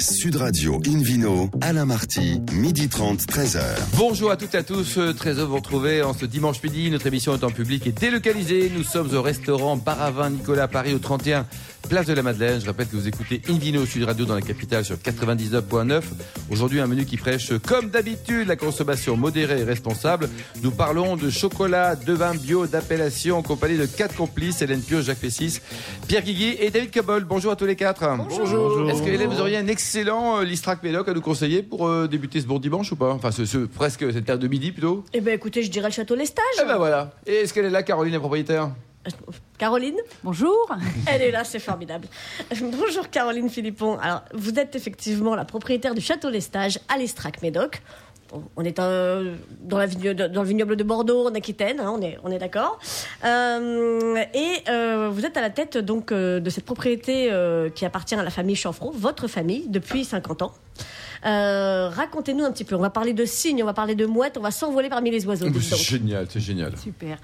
Sud Radio Invino, Alain Marty, midi 30, 13h. Bonjour à toutes et à tous, euh, très heureux de vous retrouver en ce dimanche midi. Notre émission en public et délocalisée. Nous sommes au restaurant Baravin Nicolas Paris au 31 Place de la Madeleine. Je rappelle que vous écoutez Invino Sud Radio dans la capitale sur 99.9. Aujourd'hui, un menu qui prêche, comme d'habitude, la consommation modérée et responsable. Nous parlons de chocolat, de vin bio, d'appellation en compagnie de quatre complices, Hélène Pio, Jacques Fessis, Pierre Guigui et David Cabol. Bonjour à tous les quatre. Bonjour. Est-ce que Hélène, vous auriez un excellent euh, Listrac Médoc à nous conseiller pour euh, débuter ce bon dimanche ou pas? Enfin, ce, ce- presque cette période de midi plutôt? Eh ben écoutez, je dirais le château Lestage. Eh ben voilà. Et est-ce qu'elle est là, Caroline, la propriétaire? Caroline Bonjour. Elle est là, c'est formidable. Bonjour Caroline Philippon. Alors, vous êtes effectivement la propriétaire du château Lestage à l'Estrac Médoc. On- est euh, dans, la vigne- dans le vignoble de Bordeaux, en Aquitaine, hein, on est, on est d'accord. Euh, et euh, vous êtes à la tête donc de cette propriété qui appartient à la famille Chanfraud, votre famille, depuis 50 ans. Euh, Racontez-nous un petit peu. On va parler de cygnes, on va parler de mouettes, on va s'envoler parmi les oiseaux. C'est génial, c'est génial. Super.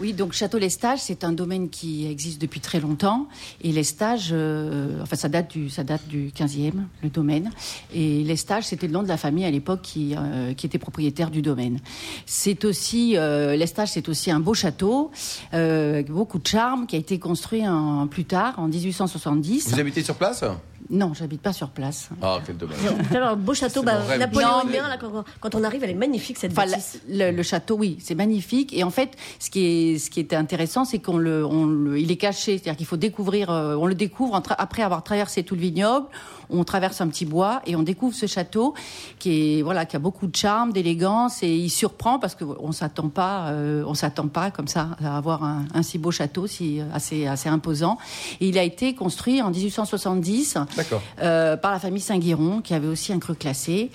Oui, donc Château Lestage, c'est un domaine qui existe depuis très longtemps. Et Lestage, euh, enfin, ça date du, ça date du 15e, le domaine. Et Lestage, c'était le nom de la famille à l'époque qui, euh, qui était propriétaire du domaine. C'est aussi, euh, Lestage, c'est aussi un beau château, euh, avec beaucoup de charme, qui a été construit en, plus tard, en 1870. Vous habitez sur place? Non, j'habite pas sur place. Ah, quel dommage. Un beau château bah, napoléonien. Non, là, quand, quand on arrive, elle est magnifique cette Enfin, la- bâtisse. le, le château, oui, c'est magnifique. Et en fait, ce qui est, ce qui était intéressant, c'est qu'on le, on le- il est caché, c'est-à-dire qu'il faut découvrir, euh, on le découvre après avoir traversé tout le vignoble. On traverse un petit bois et on découvre ce château qui est, voilà, qui a beaucoup de charme, d'élégance et il surprend parce que on s'attend pas, euh, on s'attend pas comme ça à avoir un, un si beau château, si assez, assez imposant. Et il a été construit en 1870 D'accord. Euh, par la famille Saint-Guiron, qui avait aussi un cru classé.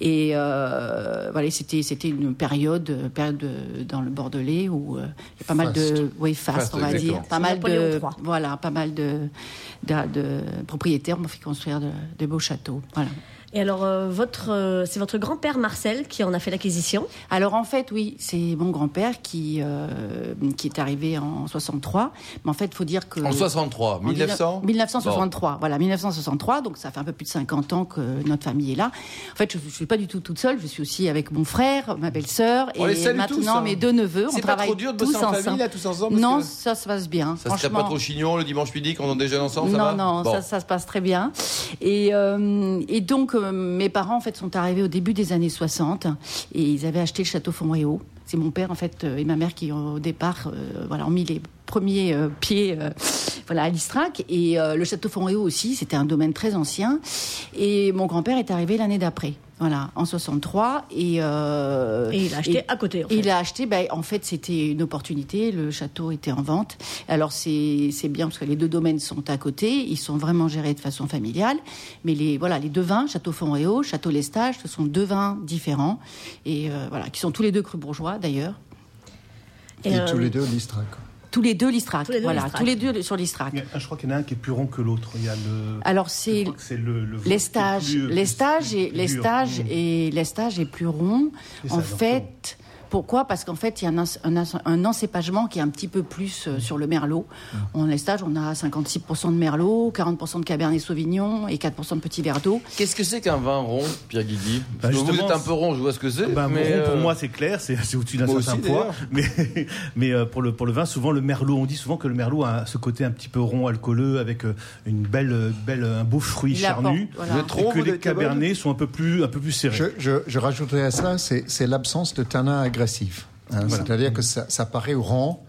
Et euh, voilà, c'était c'était une période, euh, période de- dans le Bordelais où euh, il y a pas mal de, oui, Faste, on va exactement. dire, pas mal de, voilà, pas mal de, de, de propriétaires m'ont fait construire de, de beaux châteaux. Voilà. Et alors, euh, votre, euh, c'est votre grand-père Marcel qui en a fait l'acquisition. Alors en fait, oui, c'est mon grand-père qui euh, qui est arrivé en 63. Mais en fait, il faut dire que En 63, En 1900 1963, voilà, 1963, donc ça fait un peu plus de 50 ans que notre famille est là. En fait, je ne suis pas du tout toute seule, je suis aussi avec mon frère, ma belle-sœur et maintenant tous, hein. mes deux neveux. C'est on pas travaille trop dur de tous bosser en ensemble. famille, là, tous ensemble, parce Non, que- ça se passe bien. Ça serait franchement. pas trop chignon le dimanche midi quand on déjeune ensemble, ça non, va? non, Bon. ça, ça se passe très bien. Et, euh, et donc, mes parents, en fait, sont arrivés au début des années 60 et ils avaient acheté le château Fontréau. C'est mon père, en fait, euh, et ma mère qui, au départ, euh, voilà, ont mis les premiers euh, pieds voilà, à l'Istrac. Et le château Fontréau aussi, c'était un domaine très ancien. Et mon grand-père est arrivé l'année d'après. Voilà, en 63. Et, euh, Et il a acheté et- à côté. En fait. il a acheté, ben, en fait, c'était une opportunité. Le château était en vente. Alors, c'est c'est bien parce que les deux domaines sont à côté. Ils sont vraiment gérés de façon familiale. Mais les, voilà, les deux vins, Château Fontréau, Château Lestage, ce sont deux vins différents. Et euh, voilà, qui sont tous les deux crus bourgeois, d'ailleurs. Et, euh, tous les deux l'Istrac. Tous les deux l'Istrac. Tous les deux voilà, tous les deux sur l'Istrac. Je crois qu'il y en a un qui est plus rond que l'autre. Il y a le. Alors, c'est crois que c'est le, le vôtre les qui est stages, plus- les plus- stages et plus les dur. stages Mmh. et les stages est plus rond. En donc, fait, pourquoi? Parce qu'en fait, il y a un, un, encépagement qui est un petit peu plus euh, sur le merlot. Mmh. En les stages, on a 56% de merlot, 40% de cabernet sauvignon et 4% de petits verre d'eau. Qu'est-ce que c'est qu'un vin rond, Pierre Guigui? Bah, Vous justement, êtes un peu rond, je vois ce que c'est. Mais, rond, pour euh, moi, c'est clair, c'est au-dessus d'un certain aussi, poids. Mais, mais euh, pour, le, pour le vin, souvent, le merlot, on dit souvent que le merlot a ce côté un petit peu rond, alcooleux, avec une belle, belle, un beau fruit Il charnu. voilà. Et que les cabernets sont un peu plus, un peu plus serrés. Je, je, je rajouterais à cela, c'est c'est l'absence de tanin agressif. Hein. Voilà. C'est-à-dire que ça, ça paraît rond,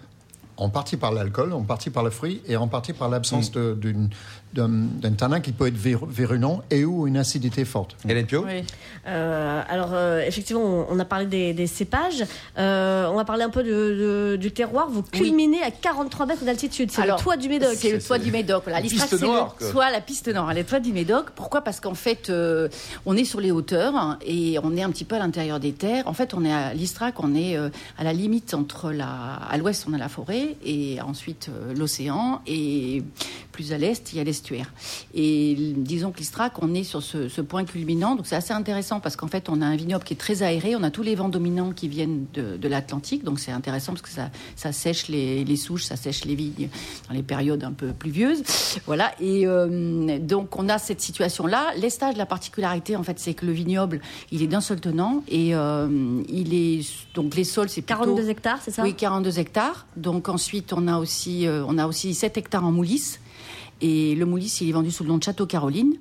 en partie par l'alcool, en partie par le fruit et en partie par l'absence d'une- d'un tanin qui peut être vir- virulent et ou une acidité forte. Hélène Pio Oui. Euh, alors, euh, effectivement, on, on a parlé des, des cépages. Euh, on va parler un peu de- de- du terroir. Vous culminez à 43 mètres d'altitude. C'est le toit du Médoc. C'est le toit du Médoc. Voilà. L'Istrac, piste c'est noire, soit la piste nord, le toit du Médoc. Pourquoi? Parce qu'en fait, euh, on est sur les hauteurs et on est un petit peu à l'intérieur des terres. En fait, on est à l'Istrac, on est euh, à la limite entre la, à l'ouest, on a la forêt et ensuite euh, l'océan. Et plus à l'est, il y a l'estuaire. Et disons que l'Istrac, on est sur ce, point culminant, donc c'est assez intéressant parce qu'en fait, on a un vignoble qui est très aéré, on a tous les vents dominants qui viennent de, l'Atlantique, donc c'est intéressant parce que ça, ça sèche les, les, souches, ça sèche les vignes dans les périodes un peu pluvieuses. Voilà, et euh, donc on a cette situation-là. L'estage, la particularité, en fait, c'est que le vignoble, il est d'un seul tenant et euh, il est donc les sols, c'est plutôt 42 hectares, c'est ça? Oui, 42 hectares. Donc ensuite, on a aussi euh, on a aussi 7 hectares en moulis et le moulis, il est vendu sous le nom de Château Caroline.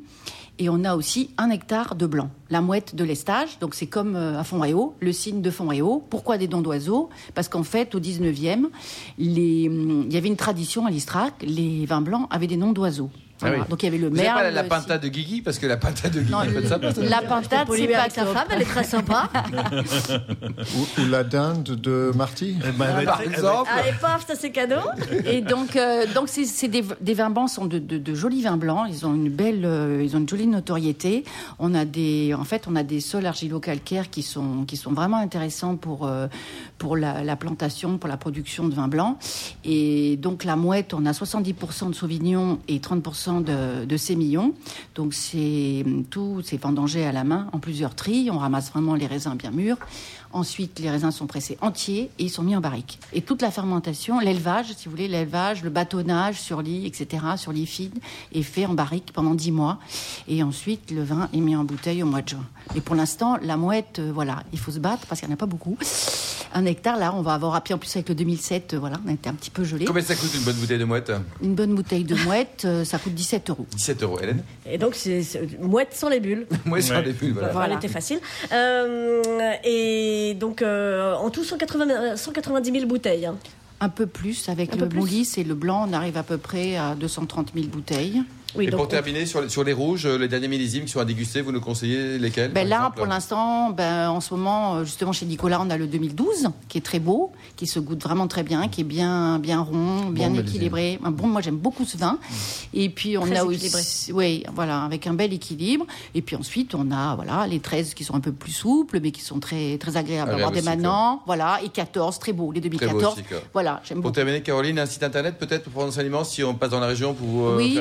Et on a aussi un hectare de blanc, la mouette de l'estage. Donc c'est comme euh, à Fontréau, le signe de Fontréau. Pourquoi des dents d'oiseaux? Parce qu'en fait, au 19e, les... Hum, il y avait une tradition à l'Istrac, les vins blancs avaient des noms d'oiseaux. Ah Donc il y avait le maire. pas la, pintade de Guigui parce que la pintade de Guigui, non, le, sympa, La pintade, c'est pas sa femme, elle est très sympa. ou, la dinde de Marty. Eh ben, par exemple. Allez, paf, ça c'est cadeau. Et donc, euh, donc c'est des, des, vins blancs, sont de, de, de, jolis vins blancs. Ils ont une belle, euh, ils ont une jolie notoriété. On a des, en fait, on a des sols argilo-calcaires qui sont, qui sont vraiment intéressants pour, euh, pour la, la, plantation, pour la production de vins blancs. Et donc la mouette, on a 70% de Sauvignon et 30% de, de sémillon. Donc c'est tout, c'est vendangé à la main en plusieurs tris. On ramasse vraiment les raisins bien mûrs. Ensuite, les raisins sont pressés entiers et ils sont mis en barrique. Et toute la fermentation, l'élevage, si vous voulez, l'élevage, le bâtonnage sur lit, etc., sur lit fine, est fait en barrique pendant dix mois. Et ensuite, le vin est mis en bouteille au mois de juin. Et pour l'instant, la mouette, euh, voilà, il faut se battre parce qu'il n'y en a pas beaucoup. Un hectare, là, on va avoir appris en plus avec le 2007, euh, voilà, on a été un petit peu gelé. Combien ça coûte une bonne bouteille de mouette? Une bonne bouteille de mouette, euh, ça coûte 17 euros. 17 euros, Hélène? Et donc, c'est mouette sans les bulles. mouette sans les bulles, voilà. voilà. Elle était facile. et donc, euh, en tout 180, 190 000 bouteilles. Hein. Un peu plus, avec le moulis et le blanc, on arrive à peu près à 230 000 bouteilles et pour terminer, sur, sur, les rouges, euh, les derniers millésimes qui sont à déguster, vous nous conseillez lesquels ben Là, pour l'instant, ben, en ce moment, euh, justement, chez Nicolas, on a le 2012, qui est très beau, qui se goûte vraiment très bien, qui est bien, bien rond, bien équilibré. Bon, moi, j'aime beaucoup ce vin. Et puis, on a aussi. Oui, voilà, avec un bel équilibre. Et puis ensuite, on a voilà, les 13 qui sont un peu plus souples, mais qui sont très, très agréables à boire des manants. Voilà, et 14, très beau, les 2014. Aussi, voilà, j'aime beaucoup. Pour terminer, Caroline, un site internet peut-être pour prendre enseignement si on passe dans la région pour. Euh, oui,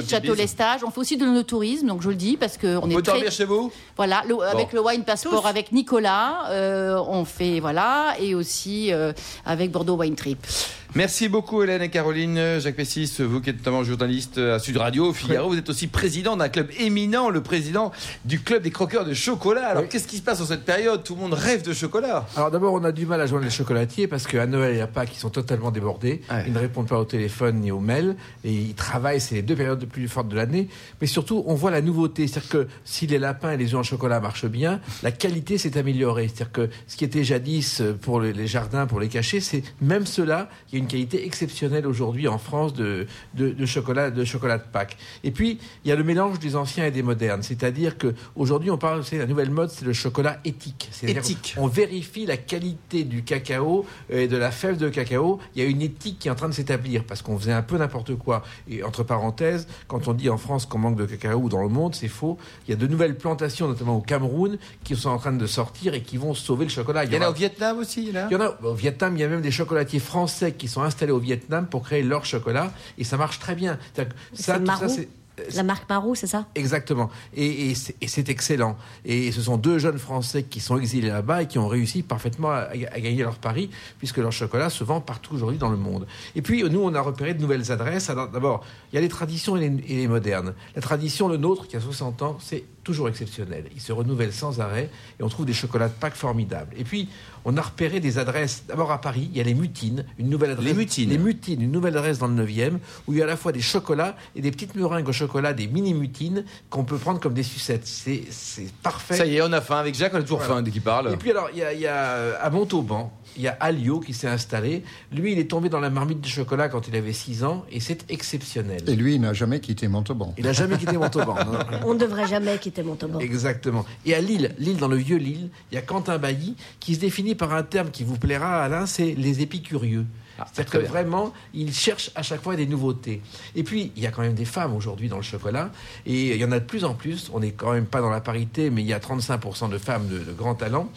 On fait aussi de l'onotourisme, donc je le dis parce que on, est peut très... chez vous? Voilà, avec le Wine Passport, avec Nicolas, euh, on fait voilà, et aussi euh, avec Bordeaux Wine Trip. Merci beaucoup Hélène et Caroline. Jacques Pessis, vous qui êtes notamment journaliste à Sud Radio, Figaro, vous êtes aussi président d'un club éminent, le président du club des croqueurs de chocolat. Alors qu'est-ce qui se passe en cette période Tout le monde rêve de chocolat. Alors d'abord, on a du mal à joindre les chocolatiers parce qu'à Noël et à Pâques, ils sont totalement débordés. Ils ne répondent pas au téléphone ni aux mails et ils travaillent. C'est les deux périodes les plus fortes de l'année. Mais surtout, on voit la nouveauté. C'est-à-dire que si les lapins et les œufs en chocolat marchent bien, la qualité s'est améliorée. C'est-à-dire que ce qui était jadis pour les jardins, pour les cacher, c'est même cela, il une qualité exceptionnelle aujourd'hui en France de, de, chocolat de chocolat de Pâques. Et puis, il y a le mélange des anciens et des modernes. C'est-à-dire qu'aujourd'hui, on parle, c'est la nouvelle mode, c'est le chocolat éthique. Éthique. On vérifie la qualité du cacao et de la fève de cacao. Il y a une éthique qui est en train de s'établir parce qu'on faisait un peu n'importe quoi. Et entre parenthèses, quand on dit en France qu'on manque de cacao ou dans le monde, c'est faux. Il y a de nouvelles plantations, notamment au Cameroun, qui sont en train de sortir et qui vont sauver le chocolat. Il y, en a au Vietnam aussi, là? Il y en a au Vietnam, il y a même des chocolatiers français qui sont installés au Vietnam pour créer leur chocolat et ça marche très bien. Ça, c'est la marque Marou, c'est ça? Exactement. Et, c'est excellent. Et ce sont deux jeunes Français qui sont exilés là-bas et qui ont réussi parfaitement à, gagner leur pari, puisque leur chocolat se vend partout aujourd'hui dans le monde. Et puis, nous, on a repéré de nouvelles adresses. D'abord, il y a les traditions et les, et les modernes. La tradition, le nôtre, qui a 60 ans, c'est toujours exceptionnel. Il se renouvelle sans arrêt et on trouve des chocolats de Pâques formidables. Et puis, on a repéré des adresses. D'abord à Paris, il y a les Mutines, une nouvelle adresse. Les Mutines. Les Mutines, une nouvelle adresse dans le 9e, où il y a à la fois des chocolats et des petites meringues au chocolat, des mini-mutines qu'on peut prendre comme des sucettes. C'est parfait. Ça y est, on a faim. Avec Jacques, on a toujours faim dès qu'il parle. Et puis alors, il y a, il y a euh, à Montauban, il y a Alio qui s'est installé. Lui, il est tombé dans la marmite de chocolat quand il avait 6 ans et c'est exceptionnel. Et lui, il n'a jamais quitté Montauban. Il n'a jamais quitté Montauban. On ne devrait jamais quitter Montauban. Exactement. Et à Lille, Lille, dans le vieux Lille, il y a Quentin Bailly qui se définit par un terme qui vous plaira, Alain, c'est les épicurieux. Ah, C'est-à-dire que vraiment, il cherche à chaque fois des nouveautés. Et puis, il y a quand même des femmes aujourd'hui dans le chocolat, et il y en a de plus en plus. On n'est quand même pas dans la parité, mais il y a 35% de femmes de, de grand talent.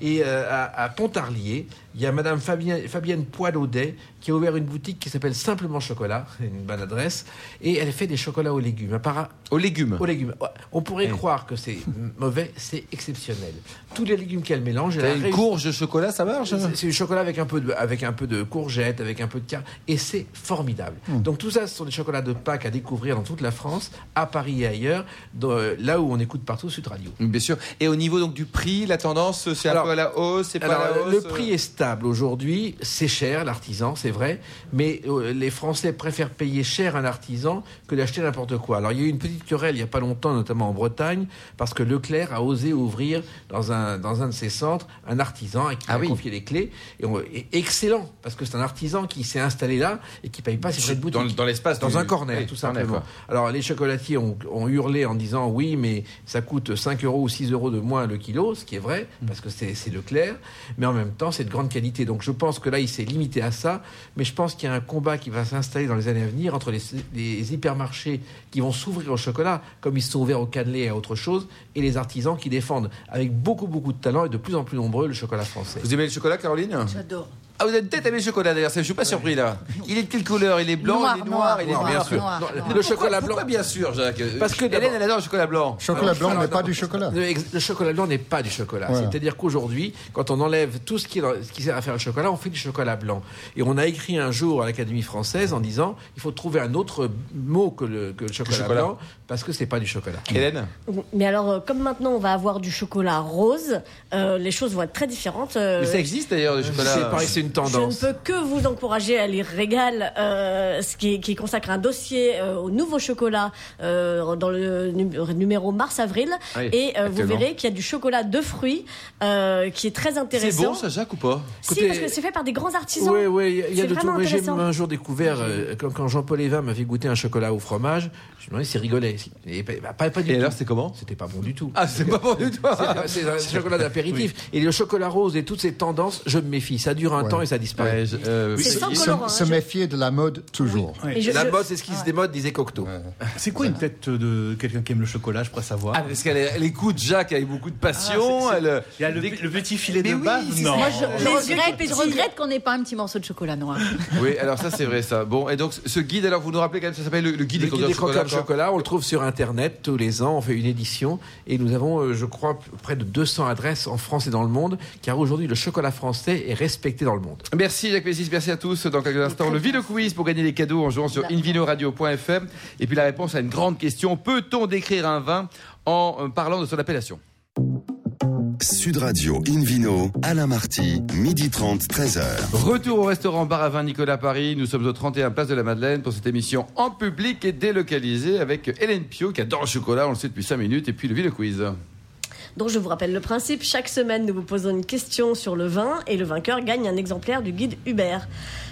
Et euh, à, Pontarlier, il y a Madame Fabienne, Fabienne Poilaudet, qui a ouvert une boutique qui s'appelle Simplement Chocolat, une bonne adresse, et elle fait des chocolats aux légumes. Appara- Aux légumes. Aux légumes. On pourrait Oui. croire que c'est mauvais, c'est exceptionnel. Tous les légumes qu'elle mélange, elle a une réussi- courge de chocolat, ça marche c'est c'est du chocolat avec un peu de, avec un peu de courgette, avec un peu de car et c'est formidable. Donc tout ça, ce sont des chocolats de Pâques à découvrir dans toute la France, à Paris et ailleurs, dans, euh, là où on écoute partout Sud Radio. Bien sûr. Et au niveau donc du prix, la tendance, c'est un peu à la hausse, c'est pas Alors, à la hausse le prix est stable aujourd'hui, c'est cher l'artisan, c'est vrai, mais euh, les Français préfèrent payer cher un artisan que d'acheter n'importe quoi. Alors il y a eu une petite querelle il n'y a pas longtemps, notamment en Bretagne, parce que Leclerc a osé ouvrir dans un, dans un de ses centres un artisan à qui Ah a oui. confié les clés. Et, on- et excellent, parce que c'est un artisan qui s'est installé là et qui paye pas ses frais de boutique. Dans- dans l'espace Dans du- un corner, oui, tout simplement. Alors les chocolatiers ont, ont hurlé en disant oui, mais ça coûte 5 euros ou 6 euros de moins le kilo, ce qui est vrai, Mm. parce que c'est c'est Leclerc, mais en même temps c'est de grande qualité. Donc je pense que là il s'est limité à ça, mais je pense qu'il y a un combat qui va s'installer dans les années à venir entre les, les hypermarchés qui vont s'ouvrir au chocolat, comme ils se sont ouverts au cannelé et à autre chose, et les artisans qui défendent avec beaucoup beaucoup de talent et de plus en plus nombreux le chocolat français. Vous aimez le chocolat, Caroline? J'adore. Ah, vous êtes peut-être aimé le chocolat d'ailleurs, je suis pas surpris là. Il est de quelle couleur? Il est blanc, Noir, il est noir, noir, il est noir, bien sûr. noir, Non, noir. le Pourquoi- chocolat blanc. Pourquoi bien sûr, Jacques? Parce que Hélène, elle adore le chocolat blanc. Chocolat blanc n'est pas du chocolat. Le, chocolat blanc n'est pas du chocolat. Voilà. C'est-à-dire qu'aujourd'hui, quand on enlève tout ce qui, est dans- ce qui sert à faire le chocolat, on fait du chocolat blanc. Et on a écrit un jour à l'Académie française en disant il faut trouver un autre mot que le, que le chocolat, chocolat. blanc parce que c'est pas du chocolat. Hélène Mais alors, euh, comme maintenant on va avoir du chocolat rose, euh, les choses vont être très différentes. euh, Mais ça existe d'ailleurs, le chocolat. C'est pareil, c'est une Je ne tendance. peux que vous encourager à lire Régal, euh, ce qui, qui consacre un dossier euh, au nouveau chocolat euh, dans le nu- numéro mars-avril. Oui, et euh, vous verrez qu'il y a du chocolat de fruits euh, qui est très C'est intéressant. bon ça, Jacques, ou pas Si, parce que c'est fait par des grands artisans. Oui, oui, il y a C'est de tout. j'ai un jour découvert, euh, quand, quand Jean-Paul Evin m'a fait goûter un chocolat au fromage, je me demandais s'il Et pas, pas, pas du Et tout. alors, c'est comment C'était pas bon du tout. Ah, c'est pas bon du tout. C'est un chocolat d'apéritif. Et le chocolat rose et toutes ces tendances, je me méfie. Ça dure un Ouais. temps et ça disparaît. Ouais, je- euh, C'est oui, sans oui. Se, colorant, hein, se je- méfier de la mode toujours. Je- la je- mode, c'est ce qui se démode, disait Cocteau. C'est quoi une tête de quelqu'un qui aime le chocolat Je pourrais savoir. Ah, parce qu'elle elle écoute Jacques avec beaucoup de passion. Ah, c'est- c'est- elle- Il y a le, le petit filet Mais de oui, base Non. Moi, je, regrette, je pétillent. regrette qu'on n'ait pas un petit morceau de chocolat noir. Oui, alors ça c'est vrai ça. Bon, et donc ce guide, alors vous nous rappelez quand même, ça s'appelle le, guide des de chocolat. chocolat, on le trouve sur Internet tous les ans. On fait une édition et nous avons, euh, je crois, près de 200 adresses en France et dans le monde, car aujourd'hui le chocolat français est respecté dans le monde. Merci Jacques Messis, merci à tous. Dans quelques instants, le Ville Quiz pour gagner des cadeaux en jouant sur invinoradio.fm. Et puis la réponse à une grande question peut-on décrire un vin en euh, parlant de son appellation? Sud Radio Invino, Alain Marty, midi 30, 13h. Retour au restaurant Bar à Vin Nicolas Paris. Nous sommes au 31 Place de la Madeleine pour cette émission en public et délocalisée avec Hélène Pio qui adore le chocolat, on le sait depuis 5 minutes, et puis le Ville Quiz. Donc je vous rappelle le principe, chaque semaine nous vous posons une question sur le vin et le vainqueur gagne un exemplaire du guide Hubert.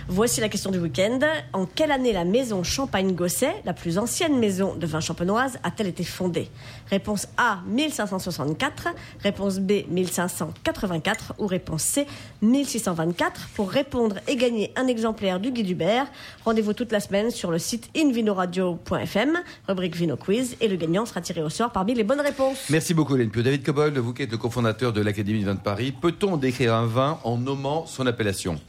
Voici la question du week-end. En quelle année la maison Champagne-Gosset, la plus ancienne maison de vin champenoise, a-t-elle été fondée? Réponse A 1564, réponse B 1584 ou réponse C 1624. Pour répondre et gagner un exemplaire du guide Hubert, rendez-vous toute la semaine sur le site invinoradio.fm, rubrique Vino Quiz et le gagnant sera tiré au sort parmi les bonnes réponses. Merci beaucoup Hélène Pio. David Cobold, vous qui êtes le cofondateur de l'Académie de vin de Paris, peut-on décrire un vin en nommant son appellation?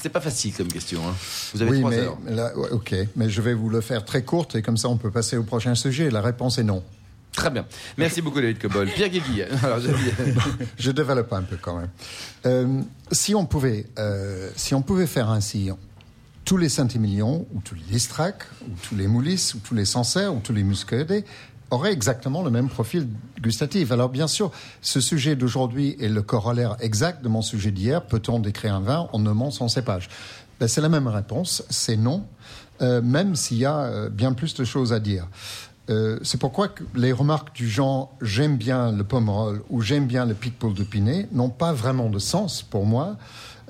C'est pas facile comme question. hein. Vous avez Oui, trois mais heures. là, ouais, ok, mais je vais vous le faire très courte et comme ça on peut passer au prochain sujet. La réponse est non. Très bien. Merci beaucoup David Cobold. Pierre Guégui. Je développe un peu quand même. Euh, si on pouvait, euh, si on pouvait faire ainsi, tous les Saint-Émilion ou tous les Listrac ou tous les Moulis ou tous les Sancerre ou tous les Muscadet auraient exactement le même profil gustatif. Alors bien sûr, ce sujet d'aujourd'hui est le corollaire exact de mon sujet d'hier. Peut-on décrire un vin en nommant son cépage? Ben, C'est la même réponse, c'est non, euh, même s'il y a euh, bien plus de choses à dire. Euh, c'est pourquoi que les remarques du genre j'aime bien le pomerol ou j'aime bien le pitbull de Pinet n'ont pas vraiment de sens pour moi,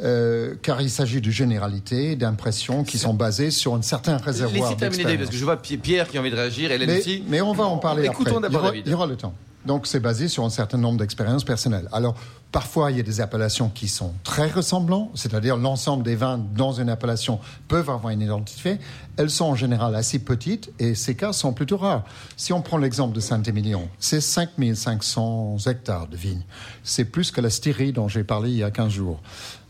euh, car il s'agit de généralités, d'impressions qui sont basées sur un certain réservoir Laissez terminer parce que je vois Pi- Pierre qui a envie de réagir, Hélène Mais, aussi. mais on va en parler Écoutons après. d'abord il il y aura le temps. Donc c'est basé sur un certain nombre d'expériences personnelles. Alors parfois il y a des appellations qui sont très ressemblantes, c'est-à-dire l'ensemble des vins dans une appellation peuvent avoir une identité. Elles sont en général assez petites et ces cas sont plutôt rares. Si on prend l'exemple de Saint-Émilion, c'est 5500 hectares de vignes. C'est plus que la Styrie dont j'ai parlé il y a 15 jours.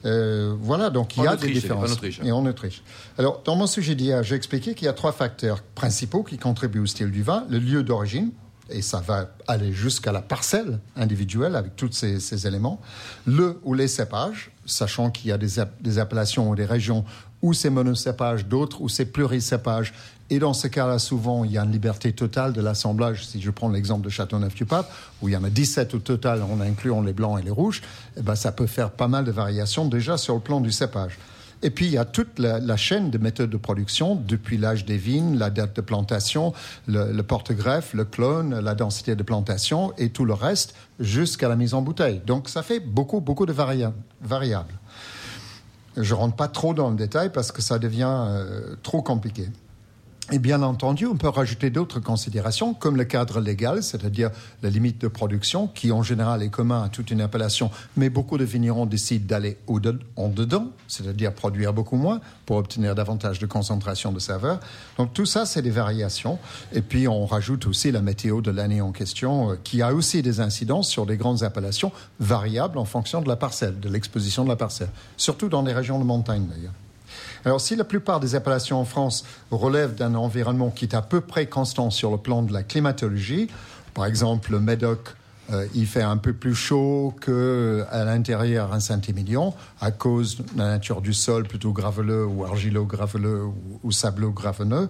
Euh, voilà, donc il y a Autriche, des différences. en Autriche. Et en Autriche. Alors, dans mon sujet d'hier, j'ai expliqué qu'il y a trois facteurs principaux qui contribuent au style du vin. Le lieu d'origine, et ça va aller jusqu'à la parcelle individuelle avec tous ces, éléments. Le ou les cépages, sachant qu'il y a des appellations ou des régions où c'est monocépage, d'autres où c'est pluricépage. Et dans ce cas-là, souvent, il y a une liberté totale de l'assemblage. Si je prends l'exemple de Châteauneuf-du-Pape, où il y en a 17 au total, en incluant les blancs et les rouges, eh ben, ça peut faire pas mal de variations déjà sur le plan du cépage. Et puis, il y a toute la, chaîne de méthodes de production, depuis l'âge des vignes, la date de plantation, le, porte-greffe, le clone, la densité de plantation et tout le reste, jusqu'à la mise en bouteille. Donc, ça fait beaucoup, beaucoup de varia- variables. Je rentre pas trop dans le détail parce que ça devient euh, trop compliqué. Et bien entendu, on peut rajouter d'autres considérations, comme le cadre légal, c'est-à-dire la limite de production, qui en général est commun à toute une appellation, mais beaucoup de vignerons décident d'aller en dedans, c'est-à-dire produire beaucoup moins pour obtenir davantage de concentration de saveur. Donc tout ça, c'est des variations. Et puis on rajoute aussi la météo de l'année en question, euh, qui a aussi des incidences sur des grandes appellations variables en fonction de la parcelle, de l'exposition de la parcelle, surtout dans les régions de montagne d'ailleurs. Alors, si la plupart des appellations en France relèvent d'un environnement qui est à peu près constant sur le plan de la climatologie, par exemple le Médoc, euh, il fait un peu plus chaud qu'à l'intérieur un Saint-Émilion à cause de la nature du sol plutôt graveleux ou argilo-graveleux ou, ou sableux-graveneux.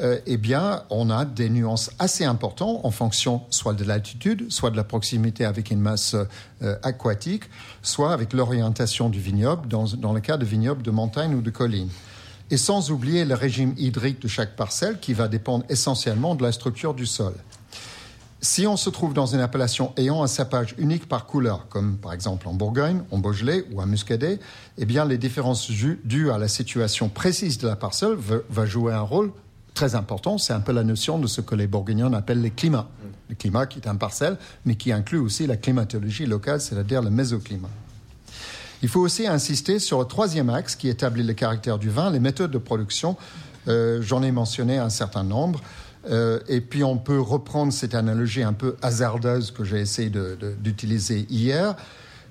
Euh, eh bien, on a des nuances assez importantes en fonction soit de l'altitude, soit de la proximité avec une masse euh, aquatique, soit avec l'orientation du vignoble, dans, le cas de vignobles de montagne ou de colline. Et sans oublier le régime hydrique de chaque parcelle qui va dépendre essentiellement de la structure du sol. Si on se trouve dans une appellation ayant un cépage unique par couleur, comme par exemple en Bourgogne, en Beaujolais ou en Muscadet, eh bien les différences dues à la situation précise de la parcelle va jouer un rôle très important. C'est un peu la notion de ce que les Bourguignons appellent les climats. Le climat qui est un parcelle, mais qui inclut aussi la climatologie locale, c'est-à-dire le mésoclimat. Il faut aussi insister sur le troisième axe qui établit le caractère du vin, les méthodes de production. Euh, J'en ai mentionné un certain nombre. Euh, et puis on peut reprendre cette analogie un peu hasardeuse que j'ai essayé d'utiliser hier,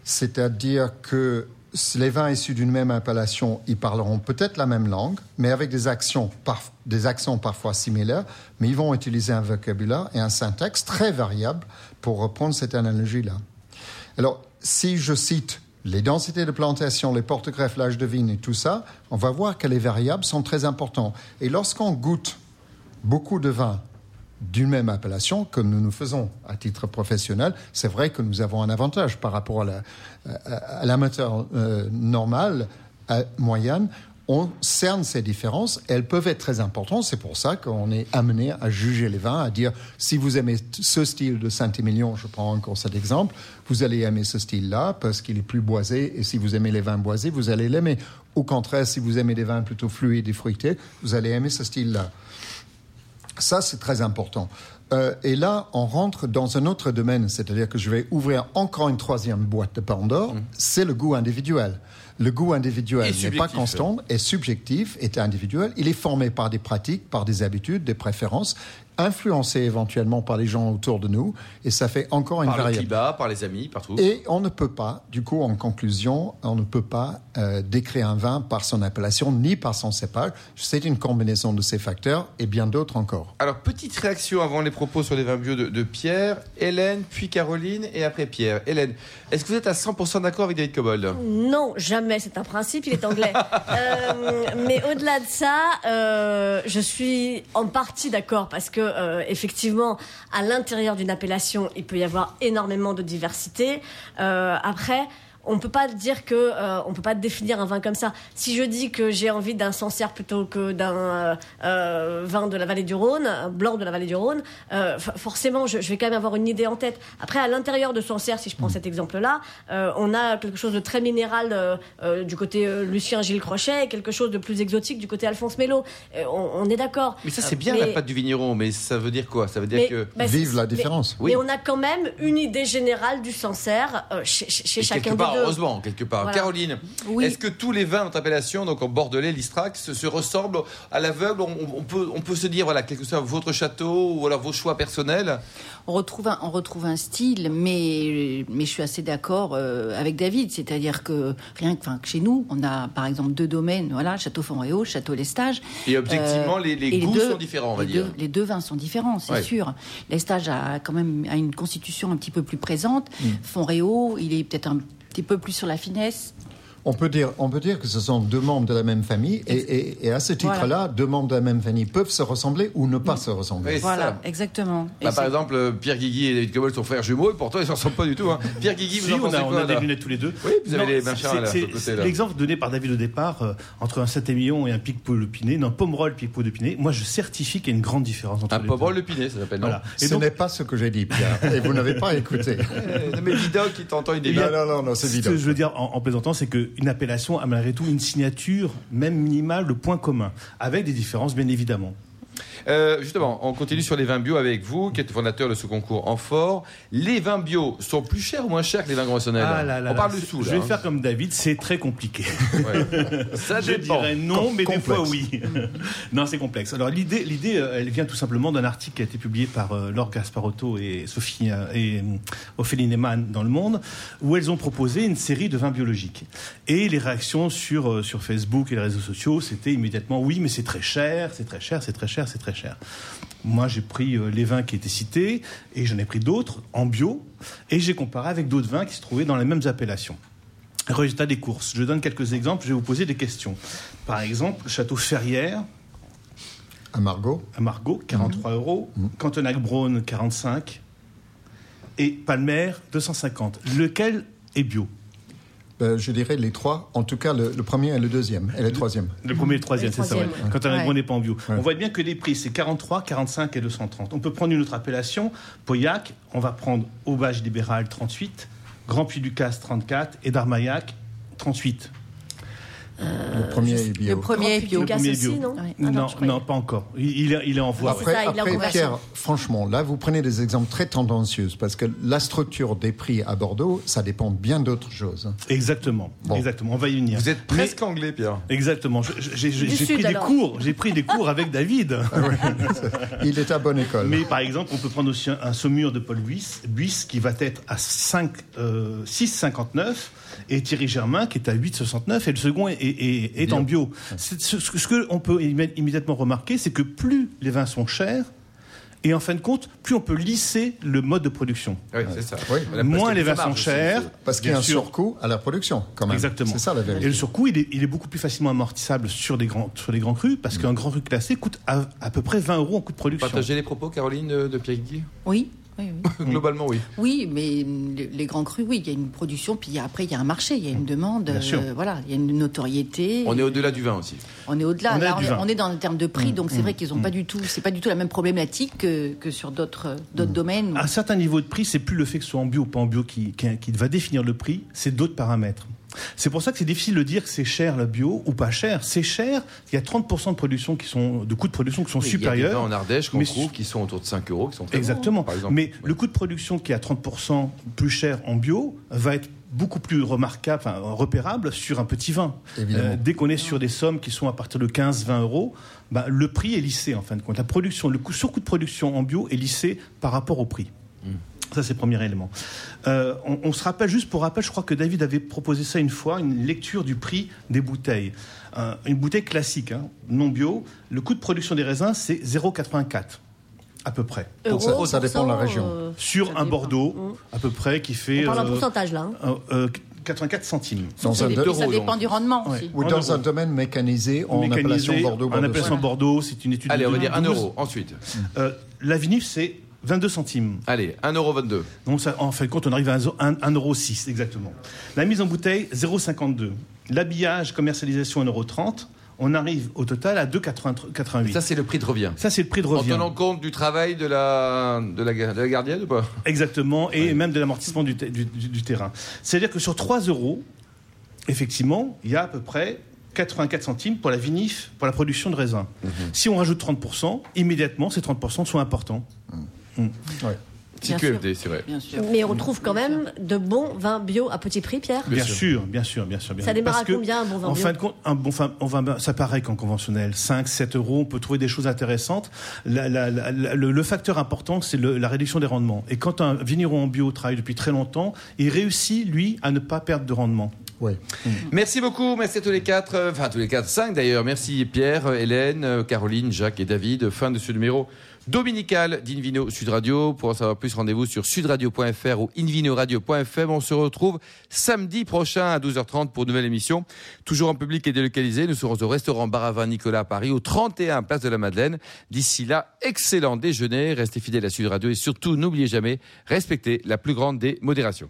c'est-à-dire que les vins issus d'une même appellation, ils parleront peut-être la même langue, mais avec des, actions des accents parfois similaires, mais ils vont utiliser un vocabulaire et un syntaxe très variables pour reprendre cette analogie-là. Alors, si je cite les densités de plantation, les porte-greffes, l'âge de vigne et tout ça, on va voir que les variables sont très importantes. Et lorsqu'on goûte beaucoup de vins d'une même appellation, comme nous nous faisons à titre professionnel, c'est vrai que nous avons un avantage par rapport à la- à- à l'amateur euh, normal, à moyenne. On cerne ces différences, elles peuvent être très importantes. C'est pour ça qu'on est amené à juger les vins, à dire si vous aimez ce style de Saint-Émilion, je prends encore cet exemple, vous allez aimer ce style-là parce qu'il est plus boisé. Et si vous aimez les vins boisés, vous allez l'aimer. Au contraire, si vous aimez des vins plutôt fluides et fruités, vous allez aimer ce style-là. Ça, c'est très important. Euh, et là, on rentre dans un autre domaine, c'est-à-dire que je vais ouvrir encore une troisième boîte de Pandore, c'est le goût individuel. Le goût individuel n'est pas constant, est subjectif, est individuel. Il est formé par des pratiques, par des habitudes, des préférences, influencé éventuellement par les gens autour de nous, et ça fait encore une Par le variable. climat, par les amis, partout. Et on ne peut pas, du coup, en conclusion, on ne peut pas euh, décrire un vin par son appellation ni par son cépage. C'est une combinaison de ces facteurs et bien d'autres encore. Alors, petite réaction avant les propos sur les vins bio de, de Pierre, Hélène, puis Caroline, et après Pierre. Hélène, est-ce que vous êtes à 100% d'accord avec David Cobold? Non, jamais. C'est un principe. Il est anglais. Euh, mais au-delà de ça, euh, je suis en partie d'accord parce que euh, effectivement, à l'intérieur d'une appellation, il peut y avoir énormément de diversité. Euh, après. On peut pas dire que euh, on peut pas définir un vin comme ça. Si je dis que j'ai envie d'un Sancerre plutôt que d'un euh, euh, vin de la vallée du Rhône, un blanc de la vallée du Rhône, euh, f- forcément, je, je vais quand même avoir une idée en tête. Après, à l'intérieur de Sancerre, si je prends cet exemple-là, euh, on a quelque chose de très minéral euh, euh, du côté euh, Lucien Gilles Crochet, et quelque chose de plus exotique du côté Alphonse Mello. Euh, on, on est d'accord. Mais ça, c'est Euh, bien mais- la patte du vigneron, mais ça veut dire quoi? Ça veut dire mais- que. bah, Vive la mais- différence. Oui. Mais on a quand même une idée générale du Sancerre euh, chez, chez- chacun des. Heureusement, quelque part. Voilà. Caroline, Oui. est-ce que tous les vins notre appellation, donc en Bordelais, l'Istrac, se, se ressemblent à l'aveugle? On, on peut, on peut se dire, voilà, quelque chose, votre château ou alors vos choix personnels On retrouve un, on retrouve un style, mais, mais je suis assez d'accord euh, avec David. C'est-à-dire que rien que, chez nous, on a par exemple deux domaines, voilà, Château Fontréau, Château Lestage. Et objectivement, Euh, les, les et goûts deux- sont différents, on va les dire. Deux, les deux vins sont différents, c'est Ouais. sûr. Lestage a quand même a une constitution un petit peu plus présente. Mm. Fontréau, il est peut-être un petit peu plus sur la finesse. On peut, dire, on peut dire que ce sont deux membres de la même famille, et, et- et à ce titre-là, deux membres de la même famille peuvent se ressembler ou ne pas se ressembler. Oui, Voilà, ça. exactement. Bah, par exemple, Pierre Guigui et David Cobol sont frères jumeaux, et pourtant ils s'en ressemblent pas du tout. Hein. Pierre Guigui, vous Si, en on a, on quoi a des lunettes tous les deux. Oui, vous avez les sur le côté. L'exemple donné par David au départ, euh, entre un Saint-Émilion et un Picpoul le Pinet, non, Pomerol, Picpoul de Pinet, moi je certifie qu'il y a une grande différence entre Un les Pomerol deux. le Pinet, ça s'appelle, non Voilà. Et Ce n'est pas ce que j'ai dit, Pierre, et vous n'avez pas écouté. Mais Vidocq, qui t'entend, il Non, non, non, non, c'est ce que je veux dire en, plaisantant, c'est qu'une appellation a malgré tout une signature, même minimale, de points communs, avec des différences bien évidemment. Euh, justement, on continue sur les vins bio avec vous, qui êtes fondateur de ce concours fort. Les vins bio sont plus chers ou moins chers que les vins conventionnels Ah là là On parle de sous, Je vais hein. faire comme David, c'est très compliqué. Ouais. Ça Je dépend. dirais non, Com- mais des complexe. fois oui. non, c'est complexe. Alors l'idée, l'idée, euh, elle vient tout simplement d'un article qui a été publié par euh, Laure Gasparotto et Sophie euh, et euh, Ophélie Neyman dans Le Monde, où elles ont proposé une série de vins biologiques. Et les réactions sur sur Facebook et les réseaux sociaux, c'était immédiatement oui, mais c'est très cher, c'est très cher, c'est très cher, c'est très cher. Moi, j'ai pris euh, les vins qui étaient cités et j'en ai pris d'autres en bio et j'ai comparé avec d'autres vins qui se trouvaient dans les mêmes appellations. Résultat des courses. Je donne quelques exemples, je vais vous poser des questions. Par exemple, Château Ferrières, À Margot, à Margot, 43 euros. Cantonac-Braun, 45. Et Palmer, 250. Lequel est bio? Euh, je dirais les trois, en tout cas le, le premier et le deuxième, et le troisième. Le premier et le troisième, c'est ça, ouais. troisième, Cantonac-Braun Ouais. n'est pas en bio. Ouais. On voit bien que les prix, c'est 43, 45 et 230. On peut prendre une autre appellation. Pauillac, on va prendre Aubage libéral, 38. Grand Puy du Casse, 34. Et Darmaillac, 38. Le premier est bio. Le premier est bio. Le premier bio. non. Ah non, pas encore. Il, il est, il est en voie. Après, ça, en après. Pierre, franchement, là, vous prenez des exemples très tendancieux parce que la structure des prix à Bordeaux, ça dépend bien d'autres choses. Exactement, Bon. exactement. On va y venir. Vous êtes Mais- presque anglais, Pierre. Exactement. J'ai pris des cours. J'ai pris des cours avec David. Il est à bonne école. Mais par exemple, on peut prendre aussi un, un saumur de Paul Buisse, Buisse qui va être à 5, euh, 6,59 et Thierry Germain qui est à 8,69 et le second est, est- en bio. C'est- Ce, ce, ce que on peut immé- immédiatement remarquer, c'est que plus les vins sont chers et en fin de compte, plus on peut lisser le mode de production. Oui, c'est ça. Oui. Moins les vins sont chers, Parce qu'il y a un sûr. surcoût à la production, quand même. Exactement. C'est ça la vérité. Et le surcoût, il est, il est beaucoup plus facilement amortissable sur, des grands, sur les grands crus, parce qu'un grand cru classé coûte à, à peu près 20 euros en coût de production. Partagez les propos, Caroline, de, Pierre Oui, oui, oui. Globalement, oui. Oui, mais les grands crus, oui, il y a une production, puis il y a- après il y a un marché, il y a une demande, Bien sûr. euh, voilà, il y a une notoriété. On est au-delà du vin aussi. On est au-delà. On est on, on dans le terme de prix, donc c'est vrai qu'ils ont pas du tout, c'est pas du tout la même problématique que, que sur d'autres Mmh. d'autres domaines. À un certain niveau de prix, c'est plus le fait que ce soit en bio ou pas en bio qui, qui, qui va définir le prix, c'est d'autres paramètres. C'est pour ça que c'est difficile de dire que c'est cher le bio ou pas cher. C'est cher, il y a 30% de production qui sont, de coûts de production qui sont Il y a des vins supérieurs. en Ardèche qu'on trouve qui sont autour de 5 euros, qui sont très Exactement. bons, par exemple. Mais le coût de production qui est à 30% plus cher en bio va être beaucoup plus remarquable, enfin, repérable sur un petit vin. Euh, Évidemment. dès qu'on est sur des sommes qui sont à partir de 15-20 euros, bah, le prix est lissé en fin de compte. La production, le coût, surcoût de production en bio est lissé par rapport au prix. Ça, c'est le premier élément. Euh, on, on se rappelle, juste pour rappel, je crois que David avait proposé ça une fois, une lecture du prix des bouteilles. Euh, une bouteille classique, hein, non bio, le coût de production des raisins, c'est 0,84 à peu près. Donc ça- dépend de la région. euh, Sur un. Bordeaux, Mm. à peu près, qui fait On parle en euh, pourcentage là. hein. euh, euh, 84 centimes. Dans ça un, dépend, ça dépend donc. du rendement Ouais. aussi. ou dans un domaine mécanisé en Mécanisé, appellation Bordeaux. En appellation Bordeaux, c'est une étude Allez, de on va dire 1 2012. euro. Ensuite, Euh, la vinif, c'est 22 centimes. Allez, 1,22€. Donc ça, en fin de compte, on arrive à 1,06€, exactement. La mise en bouteille, 0,52. L'habillage, commercialisation, 1,30€. On arrive au total à 2,88. Ça, c'est le prix de revient. Ça, c'est le prix de revient. En tenant compte du travail de la, de la, de la gardienne ou pas? Exactement, et même de l'amortissement du, du, du, terrain. C'est-à-dire que sur 3 euros, effectivement, il y a à peu près 84 centimes pour la vinif, pour la production de raisin. Mhm. Si on rajoute 30%, immédiatement, ces 30% sont importants. Mhm. Mm. Ouais. QFD, c'est vrai. Mais on trouve quand même de bons vins bio à petit prix, Pierre Bien, sûr. bien sûr, bien sûr. Bien ça démarre à combien un bon vin en bio fin de compte, un bon vin, ça paraît qu'en conventionnel, 5, 7 euros, on peut trouver des choses intéressantes. La, la, la, le, le, facteur important, c'est la réduction des rendements. Et quand un vigneron en bio travaille depuis très longtemps, il réussit, lui, à ne pas perdre de rendement. Oui. Mm. Merci beaucoup, merci à tous les quatre, euh, enfin tous les quatre, cinq d'ailleurs. Merci Pierre, Hélène, euh, Caroline, Jacques et David. Fin de ce numéro dominical d'Invino Sud Radio. Pour en savoir plus, rendez-vous sur sudradio.fr ou invinoradio.fm. On se retrouve samedi prochain à 12h30 pour une nouvelle émission. Toujours en public et délocalisé. Nous serons au restaurant Baravin Nicolas à Paris, au 31 Place de la Madeleine. D'ici là, excellent déjeuner. Restez fidèles à Sud Radio et surtout, n'oubliez jamais, respectez la plus grande des modérations.